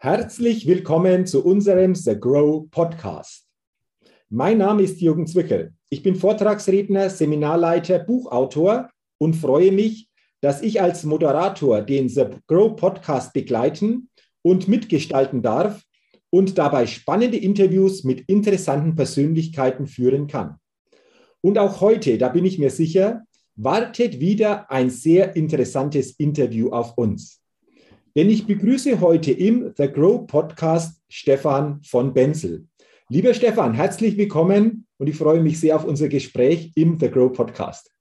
Herzlich willkommen zu unserem The Grow Podcast. Mein Name ist Jürgen Zwickel. Ich bin Vortragsredner, Seminarleiter, Buchautor und freue mich, dass ich als Moderator den The Grow Podcast begleiten und mitgestalten darf und dabei spannende Interviews mit interessanten Persönlichkeiten führen kann. Und auch heute, da bin ich mir sicher, wartet wieder ein sehr interessantes Interview auf uns. Denn ich begrüße heute im The Grow Podcast Stefan von Benzel. Lieber Stefan, herzlich willkommen und ich freue mich sehr auf unser Gespräch im The Grow Podcast.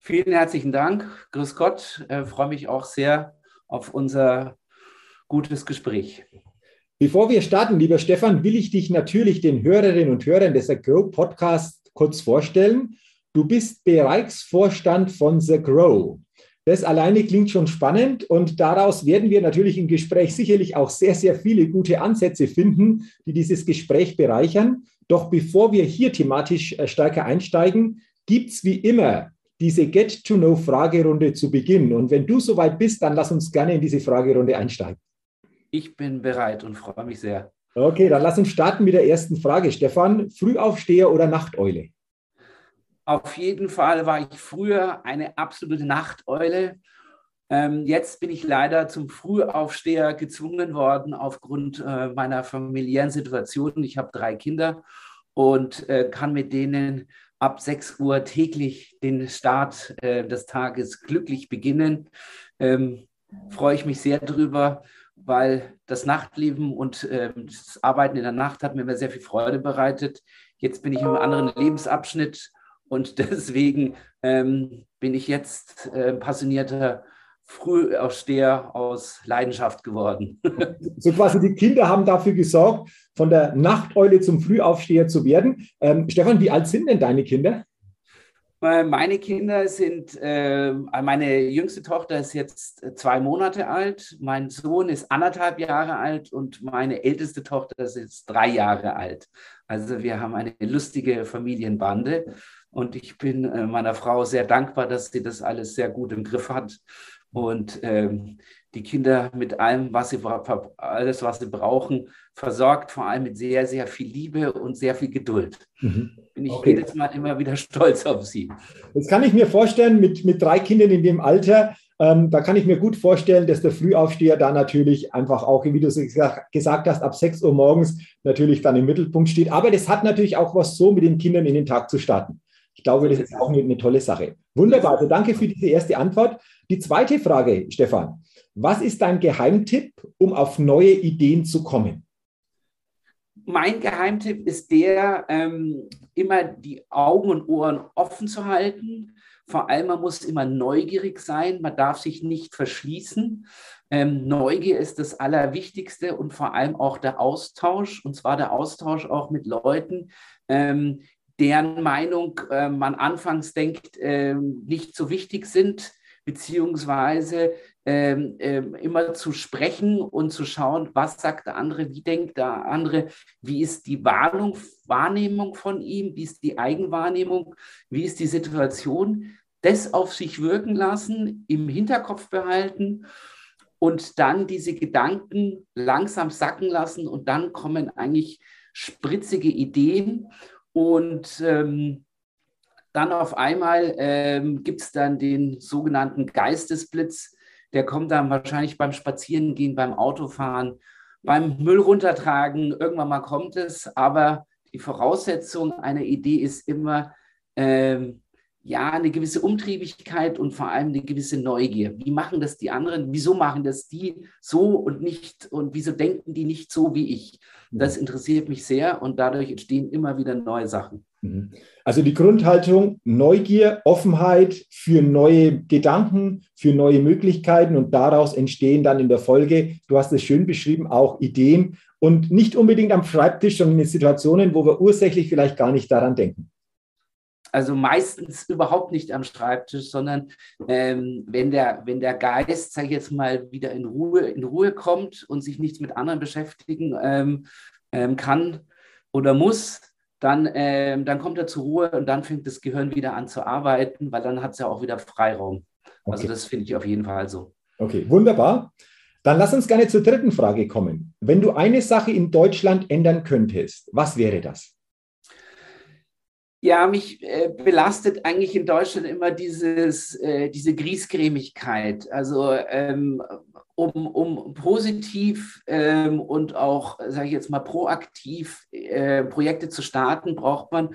Vielen herzlichen Dank. Grüß Gott. Ich freue mich auch sehr auf unser gutes Gespräch. Bevor wir starten, lieber Stefan, will ich dich natürlich den Hörerinnen und Hörern des The Grow Podcast kurz vorstellen. Du bist Bereichsvorstand von The Grow. Das alleine klingt schon spannend und daraus werden wir natürlich im Gespräch sicherlich auch sehr, sehr viele gute Ansätze finden, die dieses Gespräch bereichern. Doch bevor wir hier thematisch äh, stärker einsteigen, gibt es wie immer diese Get-to-Know-Fragerunde zu Beginn. Und wenn du soweit bist, dann lass uns gerne in diese Fragerunde einsteigen. Ich bin bereit und freue mich sehr. Okay, dann lass uns starten mit der ersten Frage. Stefan, Frühaufsteher oder Nachteule? Auf jeden Fall war ich früher eine absolute Nachteule. Ähm, jetzt bin ich leider zum Frühaufsteher gezwungen worden aufgrund äh, meiner familiären Situation. Ich habe drei Kinder und äh, kann mit denen ab 6 Uhr täglich den Start äh, des Tages glücklich beginnen. Ähm, freue ich mich sehr drüber, weil das Nachtleben und ähm, das Arbeiten in der Nacht hat mir immer sehr viel Freude bereitet. Jetzt bin ich einem anderen Lebensabschnitt und deswegen ähm, bin ich jetzt äh, passionierter Frühaufsteher aus Leidenschaft geworden. So quasi die Kinder haben dafür gesorgt, von der Nachteule zum Frühaufsteher zu werden. Ähm, Stefan, wie alt sind denn deine Kinder? Äh, meine Kinder sind, äh, meine jüngste Tochter ist jetzt zwei Monate alt, mein Sohn ist anderthalb Jahre alt und meine älteste Tochter ist jetzt drei Jahre alt. Also wir haben eine lustige Familienbande und ich bin äh, meiner Frau sehr dankbar, dass sie das alles sehr gut im Griff hat und ähm, die Kinder mit allem, was sie, alles, was sie brauchen, versorgt, vor allem mit sehr, sehr viel Liebe und sehr viel Geduld. Mhm. Bin ich okay. jedes Mal immer wieder stolz auf sie. Das kann ich mir vorstellen, mit, mit drei Kindern in dem Alter, ähm, da kann ich mir gut vorstellen, dass der Frühaufsteher da natürlich einfach auch, wie du es gesagt hast, ab 6 Uhr morgens natürlich dann im Mittelpunkt steht. Aber das hat natürlich auch was so, mit den Kindern in den Tag zu starten. Ich glaube, das ist auch eine, eine tolle Sache. Wunderbar. Also danke für diese erste Antwort. Die zweite Frage, Stefan. Was ist dein Geheimtipp, um auf neue Ideen zu kommen? Mein Geheimtipp ist der, ähm, immer die Augen und Ohren offen zu halten. Vor allem, man muss immer neugierig sein, man darf sich nicht verschließen. Ähm, Neugier ist das Allerwichtigste und vor allem auch der Austausch, und zwar der Austausch auch mit Leuten, ähm, deren Meinung äh, man anfangs denkt, äh, nicht so wichtig sind, beziehungsweise ähm, ähm, immer zu sprechen und zu schauen, was sagt der andere, wie denkt der andere, wie ist die Warnung, Wahrnehmung von ihm, wie ist die Eigenwahrnehmung, wie ist die Situation, das auf sich wirken lassen, im Hinterkopf behalten und dann diese Gedanken langsam sacken lassen und dann kommen eigentlich spritzige Ideen und ähm, dann auf einmal ähm, gibt es dann den sogenannten Geistesblitz. Der kommt dann wahrscheinlich beim Spazierengehen, beim Autofahren, beim Müll runtertragen. Irgendwann mal kommt es. Aber die Voraussetzung einer Idee ist immer, ähm, ja, eine gewisse Umtriebigkeit und vor allem eine gewisse Neugier. Wie machen das die anderen? Wieso machen das die so und nicht? Und wieso denken die nicht so wie ich? Das interessiert mich sehr und dadurch entstehen immer wieder neue Sachen. Mhm. Also die Grundhaltung Neugier, Offenheit für neue Gedanken, für neue Möglichkeiten und daraus entstehen dann in der Folge, du hast es schön beschrieben, auch Ideen und nicht unbedingt am Schreibtisch, sondern in Situationen, wo wir ursächlich vielleicht gar nicht daran denken. Also meistens überhaupt nicht am Schreibtisch, sondern ähm, wenn, der, wenn der Geist, sage ich jetzt mal, wieder in Ruhe, in Ruhe kommt und sich nichts mit anderen beschäftigen ähm, ähm, kann oder muss, dann, ähm, dann kommt er zur Ruhe und dann fängt das Gehirn wieder an zu arbeiten, weil dann hat es ja auch wieder Freiraum. Also okay. Also das finde ich auf jeden Fall so. Okay, wunderbar. Dann lass uns gerne zur dritten Frage kommen. Wenn du eine Sache in Deutschland ändern könntest, was wäre das? Ja, mich äh, belastet eigentlich in Deutschland immer dieses, äh, diese Griesgrämigkeit. Also ähm, um, um positiv ähm, und auch, sage ich jetzt mal, proaktiv äh, Projekte zu starten, braucht man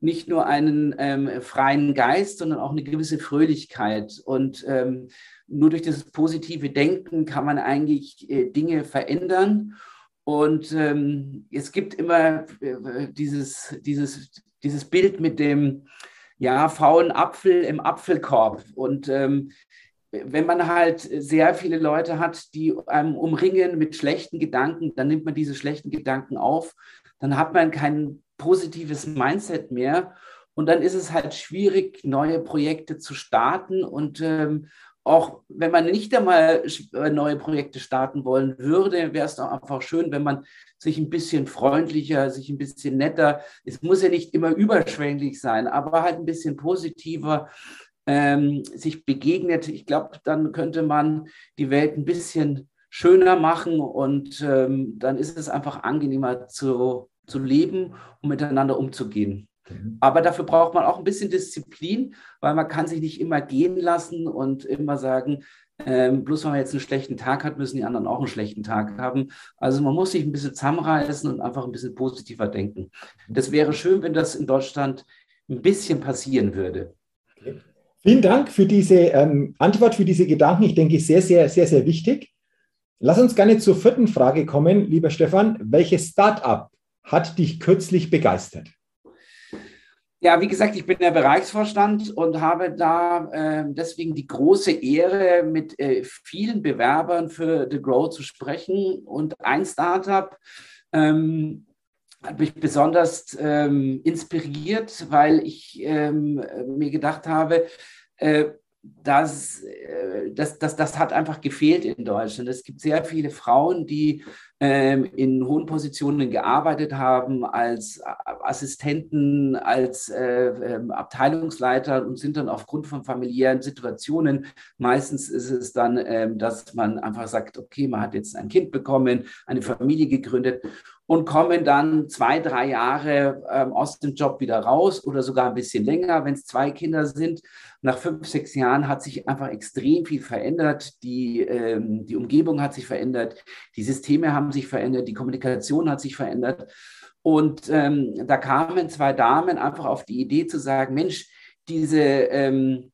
nicht nur einen ähm, freien Geist, sondern auch eine gewisse Fröhlichkeit. Und ähm, nur durch das positive Denken kann man eigentlich äh, Dinge verändern. Und ähm, es gibt immer äh, dieses, dieses, dieses Bild mit dem ja, faulen Apfel im Apfelkorb. Und ähm, wenn man halt sehr viele Leute hat, die einem umringen mit schlechten Gedanken, dann nimmt man diese schlechten Gedanken auf, dann hat man kein positives Mindset mehr. Und dann ist es halt schwierig, neue Projekte zu starten. Und ähm, auch wenn man nicht einmal äh, neue Projekte starten wollen würde, wäre es doch einfach schön, wenn man sich ein bisschen freundlicher, sich ein bisschen netter, es muss ja nicht immer überschwänglich sein, aber halt ein bisschen positiver ähm, sich begegnet. Ich glaube, dann könnte man die Welt ein bisschen schöner machen und ähm, dann ist es einfach angenehmer zu, zu leben und miteinander umzugehen. Mhm. Aber dafür braucht man auch ein bisschen Disziplin, weil man kann sich nicht immer gehen lassen und immer sagen, ähm, bloß weil man jetzt einen schlechten Tag hat, müssen die anderen auch einen schlechten Tag haben. Also man muss sich ein bisschen zusammenreißen und einfach ein bisschen positiver denken. Das wäre schön, wenn das in Deutschland ein bisschen passieren würde. Okay. Vielen Dank für diese ähm, Antwort, für diese Gedanken. Ich denke, sehr, sehr, sehr, sehr wichtig. Lass uns gerne zur vierten Frage kommen, lieber Stefan. Welches Startup hat dich kürzlich begeistert? Ja, wie gesagt, ich bin der Bereichsvorstand und habe da äh, deswegen die große Ehre, mit äh, vielen Bewerbern für The Grow zu sprechen. Und ein Startup ähm, hat mich besonders ähm, inspiriert, weil ich ähm, mir gedacht habe, äh, das, äh, das, das, das hat einfach gefehlt in Deutschland. Es gibt sehr viele Frauen, die in hohen Positionen gearbeitet haben, als Assistenten, als äh, ähm, Abteilungsleiter und sind dann aufgrund von familiären Situationen, meistens ist es dann, ähm, dass man einfach sagt, okay, man hat jetzt ein Kind bekommen, eine Familie gegründet und kommen dann zwei, drei Jahre ähm, aus dem Job wieder raus oder sogar ein bisschen länger, wenn es zwei Kinder sind. Nach fünf, sechs Jahren hat sich einfach extrem viel verändert. Die, ähm, die Umgebung hat sich verändert, die Systeme haben sich verändert, die Kommunikation hat sich verändert. Und ähm, da kamen zwei Damen einfach auf die Idee zu sagen, Mensch, diese, ähm,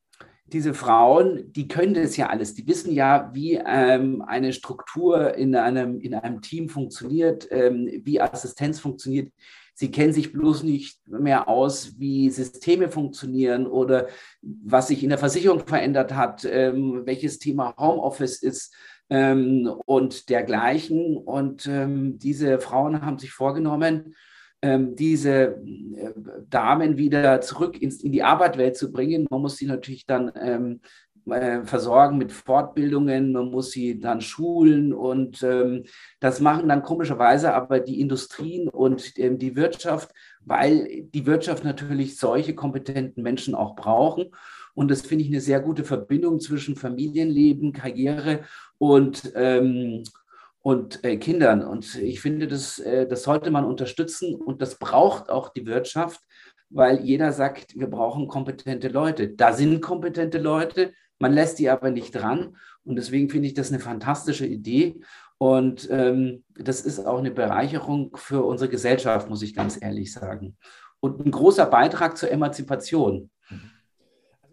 diese Frauen, die können das ja alles. Die wissen ja, wie ähm, eine Struktur in einem, in einem Team funktioniert, ähm, wie Assistenz funktioniert. Sie kennen sich bloß nicht mehr aus, wie Systeme funktionieren oder was sich in der Versicherung verändert hat, ähm, welches Thema Homeoffice ist ähm, und dergleichen. Und ähm, diese Frauen haben sich vorgenommen, diese äh, Damen wieder zurück ins, in die Arbeitswelt zu bringen. Man muss sie natürlich dann ähm, äh, versorgen mit Fortbildungen, man muss sie dann schulen und ähm, das machen dann komischerweise aber die Industrien und ähm, die Wirtschaft, weil die Wirtschaft natürlich solche kompetenten Menschen auch brauchen. Und das finde ich eine sehr gute Verbindung zwischen Familienleben, Karriere und, ähm, und äh, Kindern. Und ich finde, das, äh, das sollte man unterstützen und das braucht auch die Wirtschaft, weil jeder sagt, wir brauchen kompetente Leute. Da sind kompetente Leute, man lässt die aber nicht dran. Und deswegen finde ich das eine fantastische Idee. Und ähm, das ist auch eine Bereicherung für unsere Gesellschaft, muss ich ganz ehrlich sagen. Und ein großer Beitrag zur Emanzipation.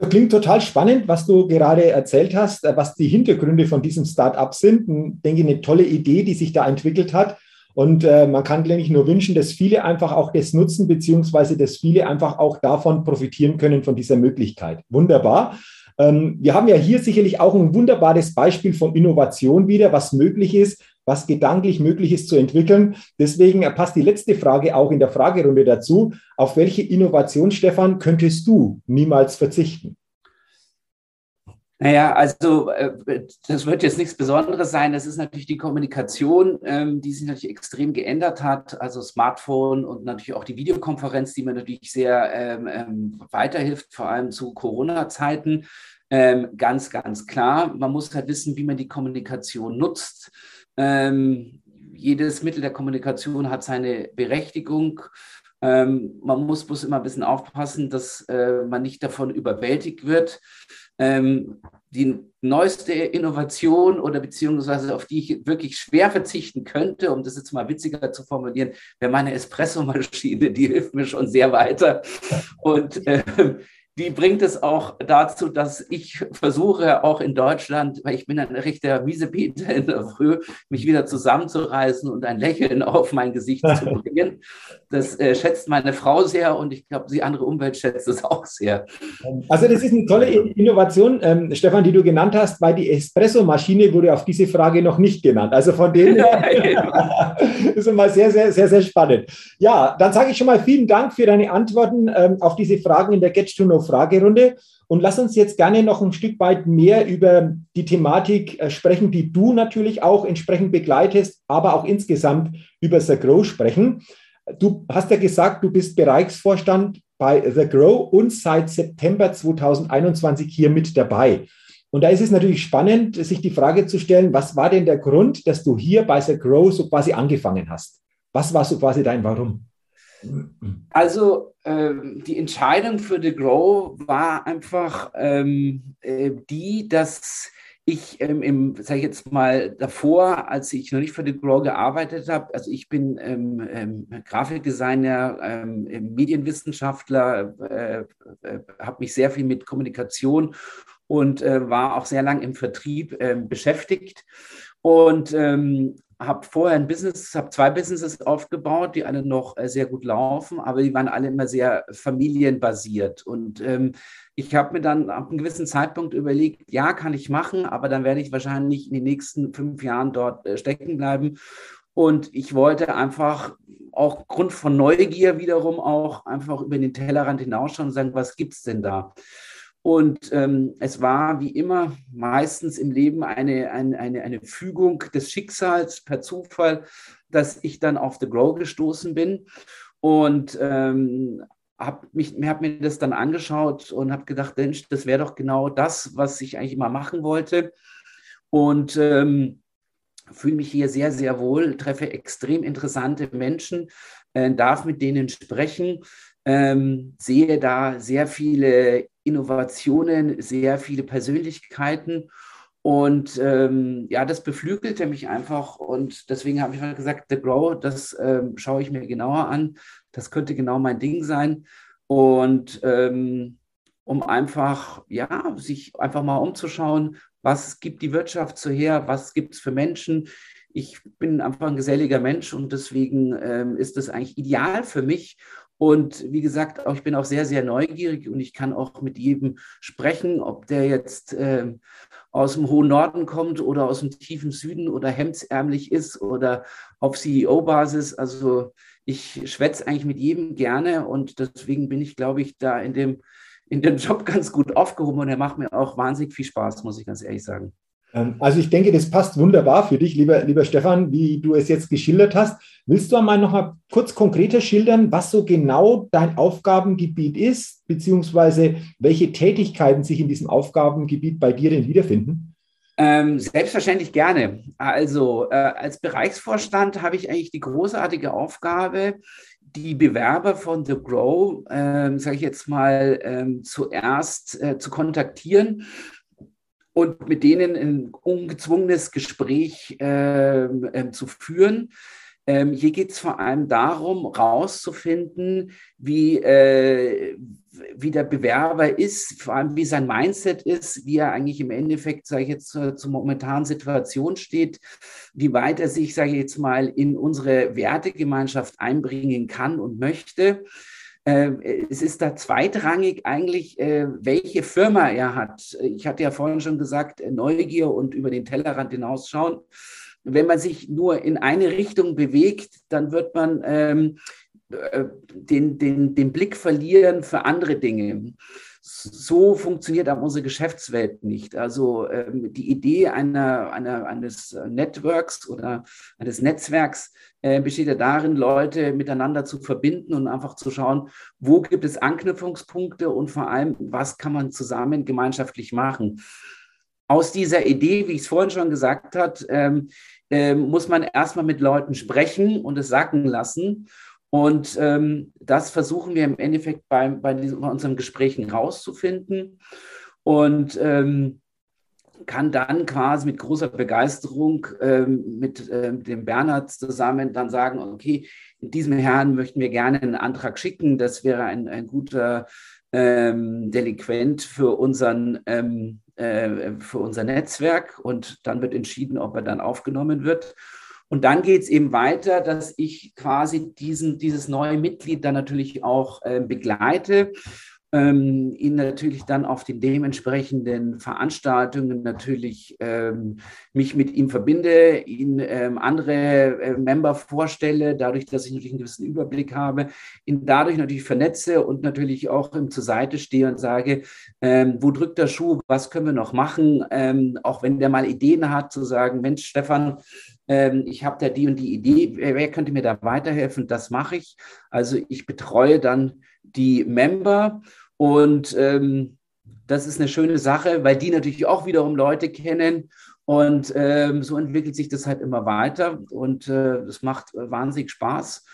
Klingt total spannend, was du gerade erzählt hast, äh, was die Hintergründe von diesem Start-up sind. Ich denke, eine tolle Idee, die sich da entwickelt hat. Und äh, man kann, glaube ich, nur wünschen, dass viele einfach auch das nutzen, beziehungsweise dass viele einfach auch davon profitieren können, von dieser Möglichkeit. Wunderbar. Ähm, wir haben ja hier sicherlich auch ein wunderbares Beispiel von Innovation wieder, was möglich ist, was gedanklich möglich ist zu entwickeln. Deswegen passt die letzte Frage auch in der Fragerunde dazu. Auf welche Innovation, Stefan, könntest du niemals verzichten? Naja, also äh, das wird jetzt nichts Besonderes sein. Das ist natürlich die Kommunikation, ähm, die sich natürlich extrem geändert hat. Also Smartphone und natürlich auch die Videokonferenz, die mir natürlich sehr ähm, ähm, weiterhilft, vor allem zu Corona-Zeiten. Ganz, ganz klar. Man muss halt wissen, wie man die Kommunikation nutzt. Ähm, jedes Mittel der Kommunikation hat seine Berechtigung. Ähm, man muss bloß immer ein bisschen aufpassen, dass äh, man nicht davon überwältigt wird. Ähm, die neueste Innovation oder beziehungsweise auf die ich wirklich schwer verzichten könnte, um das jetzt mal witziger zu formulieren, wäre meine Espressomaschine. Die hilft mir schon sehr weiter. Und äh, die bringt es auch dazu, dass ich versuche, auch in Deutschland, weil ich bin ein rechter Miesepeter in der Früh, mich wieder zusammenzureißen und ein Lächeln auf mein Gesicht zu bringen. Das äh, schätzt meine Frau sehr und ich glaube, die andere Umwelt schätzt es auch sehr. Also das ist eine tolle Innovation, ähm, Stefan, die du genannt hast, weil die Espresso-Maschine wurde auf diese Frage noch nicht genannt. Also von dem her ist immer sehr, sehr, sehr, sehr spannend. Ja, dann sage ich schon mal vielen Dank für deine Antworten ähm, auf diese Fragen in der Get to Know Fragerunde. Und lass uns jetzt gerne noch ein Stück weit mehr über die Thematik äh, sprechen, die du natürlich auch entsprechend begleitest, aber auch insgesamt über The Grow sprechen. Du hast ja gesagt, du bist Bereichsvorstand bei The Grow und seit September 2021 hier mit dabei. Und da ist es natürlich spannend, sich die Frage zu stellen, was war denn der Grund, dass du hier bei The Grow so quasi angefangen hast? Was war so quasi dein Warum? Also die Entscheidung für The Grow war einfach ähm, äh, die, dass ich ähm, im, sage ich jetzt mal, davor, als ich noch nicht für The Grow gearbeitet habe, also ich bin ähm, ähm, Grafikdesigner, ähm, Medienwissenschaftler, äh, äh, habe mich sehr viel mit Kommunikation und äh, war auch sehr lang im Vertrieb ähm, beschäftigt. Und ähm, habe vorher ein Business, habe zwei Businesses aufgebaut, die alle noch äh, sehr gut laufen, aber die waren alle immer sehr familienbasiert. Und ähm, ich habe mir dann ab einem gewissen Zeitpunkt überlegt, ja, kann ich machen, aber dann werde ich wahrscheinlich in den nächsten fünf Jahren dort äh, stecken bleiben. Und ich wollte einfach auch Grund von Neugier wiederum auch einfach über den Tellerrand hinausschauen und sagen, was gibt es denn da? Und ähm, es war wie immer meistens im Leben eine, eine, eine, eine Fügung des Schicksals per Zufall, dass ich dann auf The Grow gestoßen bin. Und ähm, habe hab mir das dann angeschaut und habe gedacht, Mensch, das wäre doch genau das, was ich eigentlich immer machen wollte. Und ähm, fühle mich hier sehr, sehr wohl, treffe extrem interessante Menschen, äh, darf mit denen sprechen, ähm, sehe da sehr viele Innovationen, sehr viele Persönlichkeiten. Und ähm, ja, das beflügelte mich einfach. Und deswegen habe ich mal gesagt, The Grow, das ähm, schaue ich mir genauer an. Das könnte genau mein Ding sein. Und ähm, um einfach, ja, sich einfach mal umzuschauen, was gibt die Wirtschaft so her, was gibt es für Menschen. Ich bin einfach ein geselliger Mensch und deswegen ähm, ist das eigentlich ideal für mich. Und wie gesagt, auch, ich bin auch sehr, sehr neugierig und ich kann auch mit jedem sprechen, ob der jetzt äh, aus dem hohen Norden kommt oder aus dem tiefen Süden oder hemdsärmlich ist oder auf CEO-Basis. Also ich schwätze eigentlich mit jedem gerne und deswegen bin ich, glaube ich, da in dem, in dem Job ganz gut aufgehoben und er macht mir auch wahnsinnig viel Spaß, muss ich ganz ehrlich sagen. Ähm, also ich denke, das passt wunderbar für dich, lieber, lieber Stefan, wie du es jetzt geschildert hast. Willst du einmal noch mal kurz konkreter schildern, was so genau dein Aufgabengebiet ist, beziehungsweise welche Tätigkeiten sich in diesem Aufgabengebiet bei dir denn wiederfinden? Ähm, selbstverständlich gerne. Also äh, als Bereichsvorstand habe ich eigentlich die großartige Aufgabe, die Bewerber von The Grow, äh, sage ich jetzt mal, äh, zuerst äh, zu kontaktieren und mit denen ein ungezwungenes Gespräch äh, äh, zu führen. Ähm, hier geht es vor allem darum, herauszufinden, wie, äh, wie der Bewerber ist, vor allem wie sein Mindset ist, wie er eigentlich im Endeffekt, sage ich jetzt, zur, zur momentanen Situation steht, wie weit er sich, sage ich jetzt mal, in unsere Wertegemeinschaft einbringen kann und möchte. Ähm, es ist da zweitrangig eigentlich, äh, welche Firma er hat. Ich hatte ja vorhin schon gesagt, äh, Neugier und über den Tellerrand hinausschauen. Wenn man sich nur in eine Richtung bewegt, dann wird man ähm, äh, den, den, den Blick verlieren für andere Dinge so funktioniert auch unsere Geschäftswelt nicht. Also ähm, die Idee einer, einer, eines Networks oder eines Netzwerks äh, besteht ja darin, Leute miteinander zu verbinden und einfach zu schauen, wo gibt es Anknüpfungspunkte und vor allem, was kann man zusammen gemeinschaftlich machen. Aus dieser Idee, wie ich es vorhin schon gesagt habe, ähm, äh, muss man erstmal mit Leuten sprechen und es sacken lassen. Und ähm, das versuchen wir im Endeffekt bei, bei, diesen, bei unseren Gesprächen rauszufinden und ähm, kann dann quasi mit großer Begeisterung ähm, mit ähm, dem Bernhard zusammen dann sagen, okay, diesem Herrn möchten wir gerne einen Antrag schicken. Das wäre ein, ein guter ähm, Delinquent für unseren ähm, äh, für unser Netzwerk und dann wird entschieden, ob er dann aufgenommen wird. Und dann geht es eben weiter, dass ich quasi diesen, dieses neue Mitglied dann natürlich auch äh, begleite, ähm, ihn natürlich dann auf den dementsprechenden Veranstaltungen natürlich ähm, mich mit ihm verbinde, ihn ähm, andere äh, Member vorstelle, dadurch, dass ich natürlich einen gewissen Überblick habe, ihn dadurch natürlich vernetze und natürlich auch ihm zur Seite stehe und sage, ähm, wo drückt der Schuh, was können wir noch machen, ähm, auch wenn der mal Ideen hat, zu sagen, Mensch, Stefan, ich habe da die und die Idee, wer könnte mir da weiterhelfen? Das mache ich. Also ich betreue dann die Member und ähm, das ist eine schöne Sache, weil die natürlich auch wiederum Leute kennen und ähm, so entwickelt sich das halt immer weiter und es äh, macht wahnsinnig Spaß.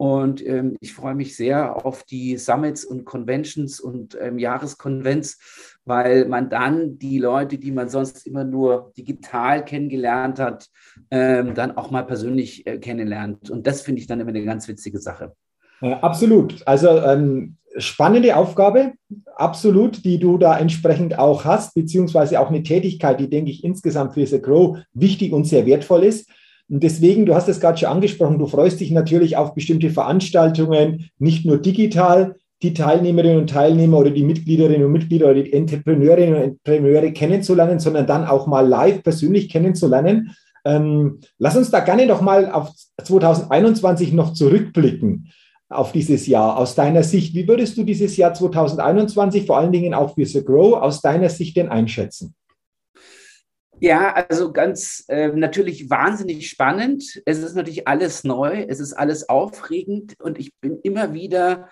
Und ähm, ich freue mich sehr auf die Summits und Conventions und ähm, Jahreskonvents, weil man dann die Leute, die man sonst immer nur digital kennengelernt hat, ähm, dann auch mal persönlich äh, kennenlernt. Und das finde ich dann immer eine ganz witzige Sache. Absolut. Also ähm, spannende Aufgabe, absolut, die du da entsprechend auch hast, beziehungsweise auch eine Tätigkeit, die, denke ich, insgesamt für The Grow wichtig und sehr wertvoll ist. Und deswegen, du hast es gerade schon angesprochen, du freust dich natürlich auf bestimmte Veranstaltungen, nicht nur digital, die Teilnehmerinnen und Teilnehmer oder die Mitgliederinnen und Mitglieder oder die Entrepreneurinnen und Entrepreneure kennenzulernen, sondern dann auch mal live persönlich kennenzulernen. Ähm, lass uns da gerne noch mal auf 2021 noch zurückblicken auf dieses Jahr aus deiner Sicht. Wie würdest du dieses Jahr 2021, vor allen Dingen auch für The Grow, aus deiner Sicht denn einschätzen? Ja, also ganz äh, natürlich wahnsinnig spannend. Es ist natürlich alles neu, es ist alles aufregend und ich bin immer wieder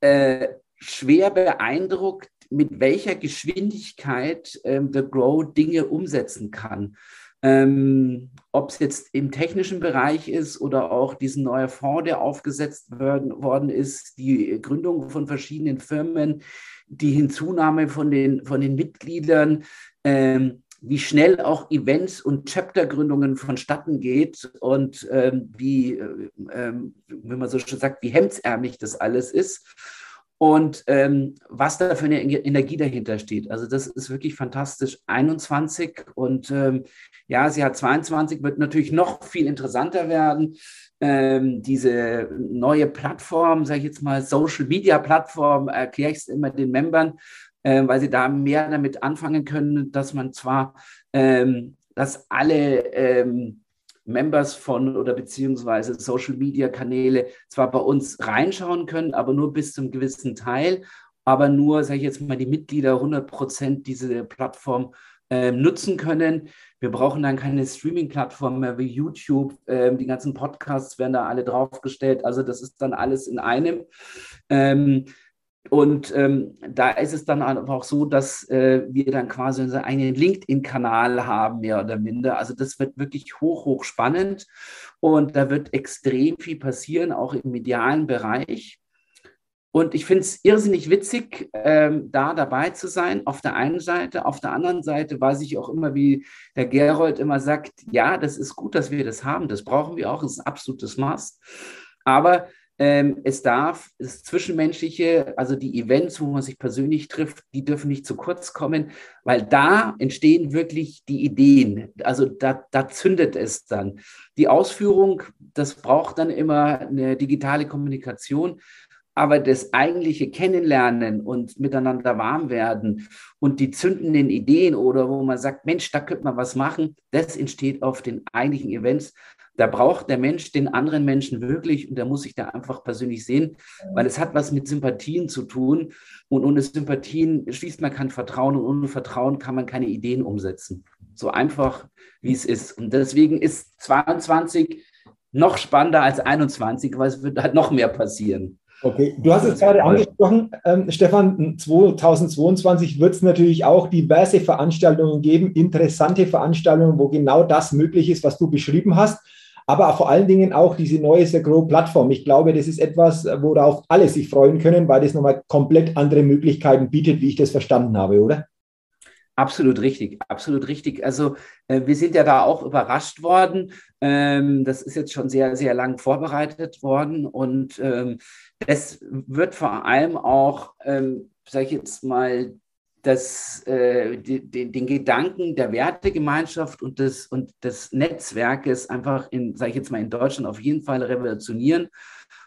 äh, schwer beeindruckt, mit welcher Geschwindigkeit äh, The Grow Dinge umsetzen kann. Ähm, Ob es jetzt im technischen Bereich ist oder auch diesen neuen Fonds, der aufgesetzt werden, worden ist, die Gründung von verschiedenen Firmen, die Hinzunahme von den, von den Mitgliedern. Ähm, wie schnell auch Events und Chaptergründungen vonstatten geht und ähm, wie, äh, ähm, wenn man so schön sagt, wie hemdsärmlich das alles ist und ähm, was da für eine Energie dahinter steht. Also das ist wirklich fantastisch. 21 und ähm, ja, sie hat 22, wird natürlich noch viel interessanter werden. Ähm, diese neue Plattform, sage ich jetzt mal, Social Media Plattform, erkläre ich es immer den Membern, äh, weil sie da mehr damit anfangen können, dass man zwar, ähm, dass alle ähm, Members von oder beziehungsweise Social Media Kanäle zwar bei uns reinschauen können, aber nur bis zum gewissen Teil, aber nur, sage ich jetzt mal, die Mitglieder 100 Prozent diese Plattform äh, nutzen können. Wir brauchen dann keine Streaming-Plattform mehr wie YouTube. Ähm, die ganzen Podcasts werden da alle draufgestellt. Also das ist dann alles in einem. Ähm, und ähm, da ist es dann auch so, dass äh, wir dann quasi unseren eigenen LinkedIn-Kanal haben, mehr oder minder. Also das wird wirklich hoch, hoch spannend und da wird extrem viel passieren, auch im medialen Bereich. Und ich finde es irrsinnig witzig, ähm, da dabei zu sein, auf der einen Seite. Auf der anderen Seite weiß ich auch immer, wie der Gerold immer sagt, ja, das ist gut, dass wir das haben, das brauchen wir auch, das ist ein absolutes Maß. Aber ähm, es darf, das Zwischenmenschliche, also die Events, wo man sich persönlich trifft, die dürfen nicht zu kurz kommen, weil da entstehen wirklich die Ideen. Also da, da zündet es dann. Die Ausführung, das braucht dann immer eine digitale Kommunikation. Aber das eigentliche Kennenlernen und miteinander warm werden und die zündenden Ideen oder wo man sagt, Mensch, da könnte man was machen, das entsteht auf den eigentlichen Events, Da braucht der Mensch den anderen Menschen wirklich und der muss sich da einfach persönlich sehen, weil es hat was mit Sympathien zu tun. Und ohne Sympathien schließt man kein Vertrauen und ohne Vertrauen kann man keine Ideen umsetzen. So einfach, wie es ist. Und deswegen ist 22 noch spannender als 21, weil es wird halt noch mehr passieren. Okay, du hast es gerade angesprochen, ähm, Stefan, 2022 wird es natürlich auch diverse Veranstaltungen geben, interessante Veranstaltungen, wo genau das möglich ist, was du beschrieben hast, aber vor allen Dingen auch diese neue The Grow-Plattform. Ich glaube, das ist etwas, worauf alle sich freuen können, weil das nochmal komplett andere Möglichkeiten bietet, wie ich das verstanden habe, oder? Absolut richtig, absolut richtig. Also äh, wir sind ja da auch überrascht worden. Ähm, das ist jetzt schon sehr, sehr lang vorbereitet worden und ähm, es wird vor allem auch, ähm, sage ich jetzt mal, das, äh, die, den Gedanken der Wertegemeinschaft und des, und des Netzwerkes einfach in, sage ich jetzt mal, in Deutschland auf jeden Fall revolutionieren.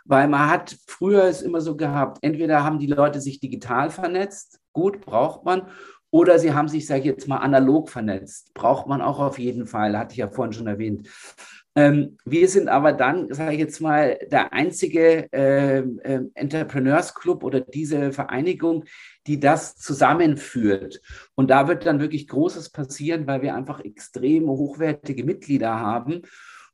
Weil man hat früher es immer so gehabt, entweder haben die Leute sich digital vernetzt, gut, braucht man, oder sie haben sich, sage ich jetzt mal, analog vernetzt. Braucht man auch auf jeden Fall, hatte ich ja vorhin schon erwähnt. Ähm, wir sind aber dann, sage ich jetzt mal, der einzige äh, äh, Entrepreneurs Club oder diese Vereinigung, die das zusammenführt. Und da wird dann wirklich Großes passieren, weil wir einfach extrem hochwertige Mitglieder haben.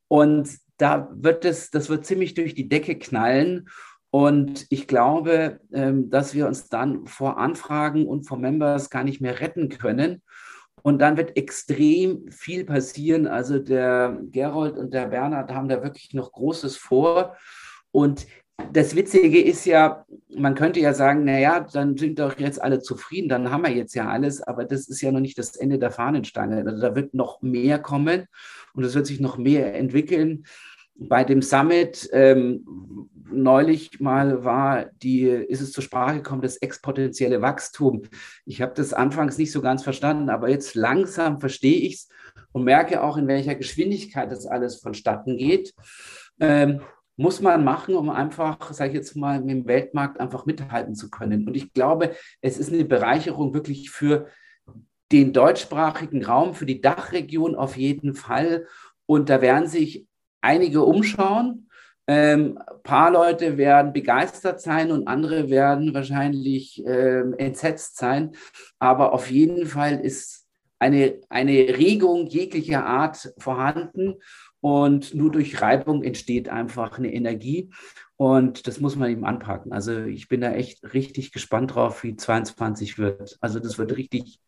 Und da wird es, das wird ziemlich durch die Decke knallen. Und ich glaube, ähm, dass wir uns dann vor Anfragen und vor Members gar nicht mehr retten können. Und dann wird extrem viel passieren. Also der Gerold und der Bernhard haben da wirklich noch Großes vor. Und das Witzige ist ja, man könnte ja sagen, naja, dann sind doch jetzt alle zufrieden, dann haben wir jetzt ja alles, aber das ist ja noch nicht das Ende der Fahnenstange. Also da wird noch mehr kommen und es wird sich noch mehr entwickeln. Bei dem Summit ähm, neulich mal war, die, ist es zur Sprache gekommen, das exponentielle Wachstum. Ich habe das anfangs nicht so ganz verstanden, aber jetzt langsam verstehe ich es und merke auch, in welcher Geschwindigkeit das alles vonstatten geht. Ähm, muss man machen, um einfach, sage ich jetzt mal, mit dem Weltmarkt einfach mithalten zu können. Und ich glaube, es ist eine Bereicherung wirklich für den deutschsprachigen Raum, für die Dachregion auf jeden Fall. Und da werden sich einige umschauen. Ähm, paar Leute werden begeistert sein und andere werden wahrscheinlich ähm, entsetzt sein. Aber auf jeden Fall ist eine, eine Regung jeglicher Art vorhanden und nur durch Reibung entsteht einfach eine Energie. Und das muss man eben anpacken. Also ich bin da echt richtig gespannt drauf, wie 22 wird. Also das wird richtig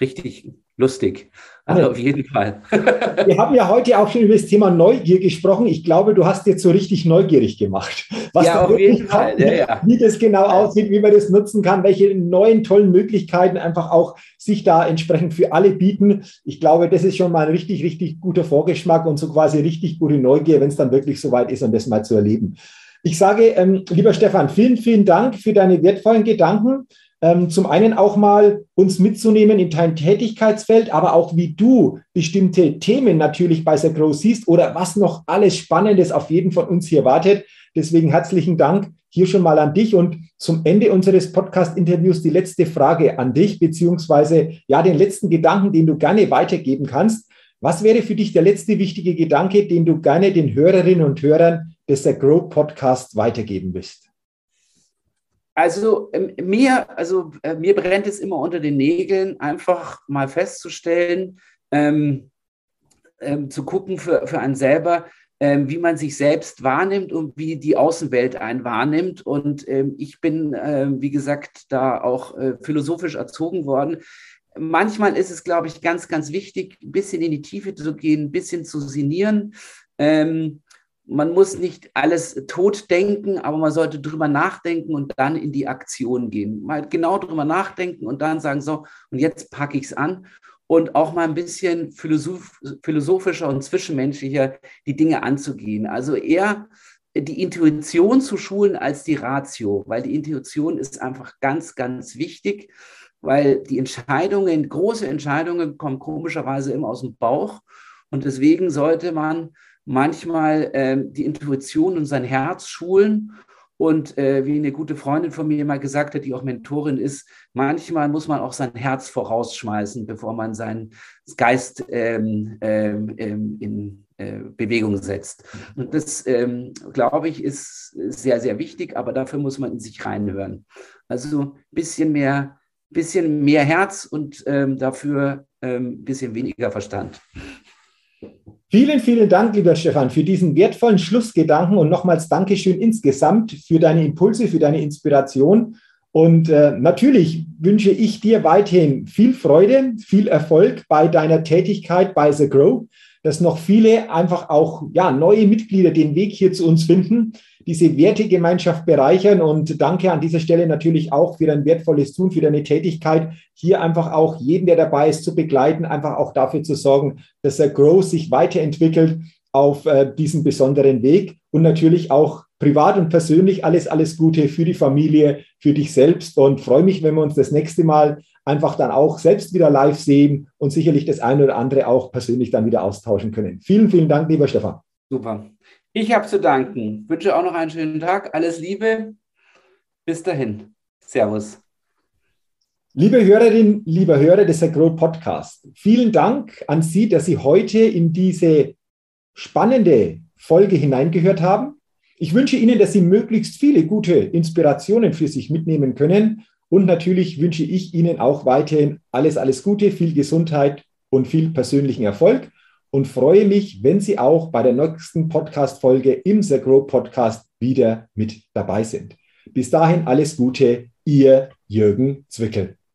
richtig lustig. Also auf jeden Fall. Wir haben ja heute auch schon über das Thema Neugier gesprochen. Ich glaube, du hast jetzt so richtig neugierig gemacht. Was ja, auf jeden Fall. Ja, ja. Wie das genau aussieht, wie man das nutzen kann, welche neuen tollen Möglichkeiten einfach auch sich da entsprechend für alle bieten. Ich glaube, das ist schon mal ein richtig, richtig guter Vorgeschmack und so quasi richtig gute Neugier, wenn es dann wirklich soweit ist, um das mal zu erleben. Ich sage, ähm, lieber Stefan, vielen, vielen Dank für deine wertvollen Gedanken zum einen auch mal uns mitzunehmen in dein Tätigkeitsfeld, aber auch wie du bestimmte Themen natürlich bei The Grow siehst oder was noch alles Spannendes auf jeden von uns hier wartet. Deswegen herzlichen Dank hier schon mal an dich und zum Ende unseres Podcast-Interviews die letzte Frage an dich, beziehungsweise ja, den letzten Gedanken, den du gerne weitergeben kannst. Was wäre für dich der letzte wichtige Gedanke, den du gerne den Hörerinnen und Hörern des The Grow Podcasts weitergeben willst? Also ähm, mir, also äh, mir brennt es immer unter den Nägeln, einfach mal festzustellen, ähm, ähm, zu gucken für, für einen selber, ähm, wie man sich selbst wahrnimmt und wie die Außenwelt einen wahrnimmt. Und ähm, ich bin, äh, wie gesagt, da auch äh, philosophisch erzogen worden. Manchmal ist es, glaube ich, ganz, ganz wichtig, ein bisschen in die Tiefe zu gehen, ein bisschen zu sinnieren. Ähm, man muss nicht alles tot denken, aber man sollte drüber nachdenken und dann in die Aktion gehen. Mal genau drüber nachdenken und dann sagen, so, und jetzt packe ich es an. Und auch mal ein bisschen philosoph philosophischer und zwischenmenschlicher die Dinge anzugehen. Also eher die Intuition zu schulen als die Ratio, weil die Intuition ist einfach ganz, ganz wichtig, weil die Entscheidungen, große Entscheidungen kommen komischerweise immer aus dem Bauch. Und deswegen sollte man manchmal äh, die Intuition und sein Herz schulen. Und äh, wie eine gute Freundin von mir mal gesagt hat, die auch Mentorin ist, manchmal muss man auch sein Herz vorausschmeißen, bevor man seinen Geist ähm, ähm, ähm in, äh, Bewegung setzt. Und das, ähm, glaube ich, ist sehr, sehr wichtig, aber dafür muss man in sich reinhören. Also ein bisschen mehr, bisschen mehr Herz und ähm, dafür ein ähm, bisschen weniger Verstand. Vielen, vielen Dank, lieber Stefan, für diesen wertvollen Schlussgedanken und nochmals Dankeschön insgesamt für deine Impulse, für deine Inspiration. Und äh, natürlich wünsche ich dir weiterhin viel Freude, viel Erfolg bei deiner Tätigkeit bei The Grow, dass noch viele einfach auch ja, neue Mitglieder den Weg hier zu uns finden, diese Wertegemeinschaft bereichern. Und danke an dieser Stelle natürlich auch für dein wertvolles Tun, für deine Tätigkeit, hier einfach auch jeden, der dabei ist, zu begleiten, einfach auch dafür zu sorgen, dass der Grow sich weiterentwickelt auf äh, diesem besonderen Weg und natürlich auch privat und persönlich alles, alles Gute für die Familie, für dich selbst und freue mich, wenn wir uns das nächste Mal einfach dann auch selbst wieder live sehen und sicherlich das eine oder andere auch persönlich dann wieder austauschen können. Vielen, vielen Dank, lieber Stefan. Super. Ich habe zu danken. Wünsche auch noch einen schönen Tag. Alles Liebe. Bis dahin. Servus. Liebe Hörerin, lieber Hörer des Agro Podcast, vielen Dank an Sie, dass Sie heute in diese spannende Folge hineingehört haben. Ich wünsche Ihnen, dass Sie möglichst viele gute Inspirationen für sich mitnehmen können. Und natürlich wünsche ich Ihnen auch weiterhin alles, alles Gute, viel Gesundheit und viel persönlichen Erfolg und freue mich, wenn Sie auch bei der nächsten Podcast-Folge im The Grow Podcast wieder mit dabei sind. Bis dahin alles Gute, Ihr Jürgen Zwickel.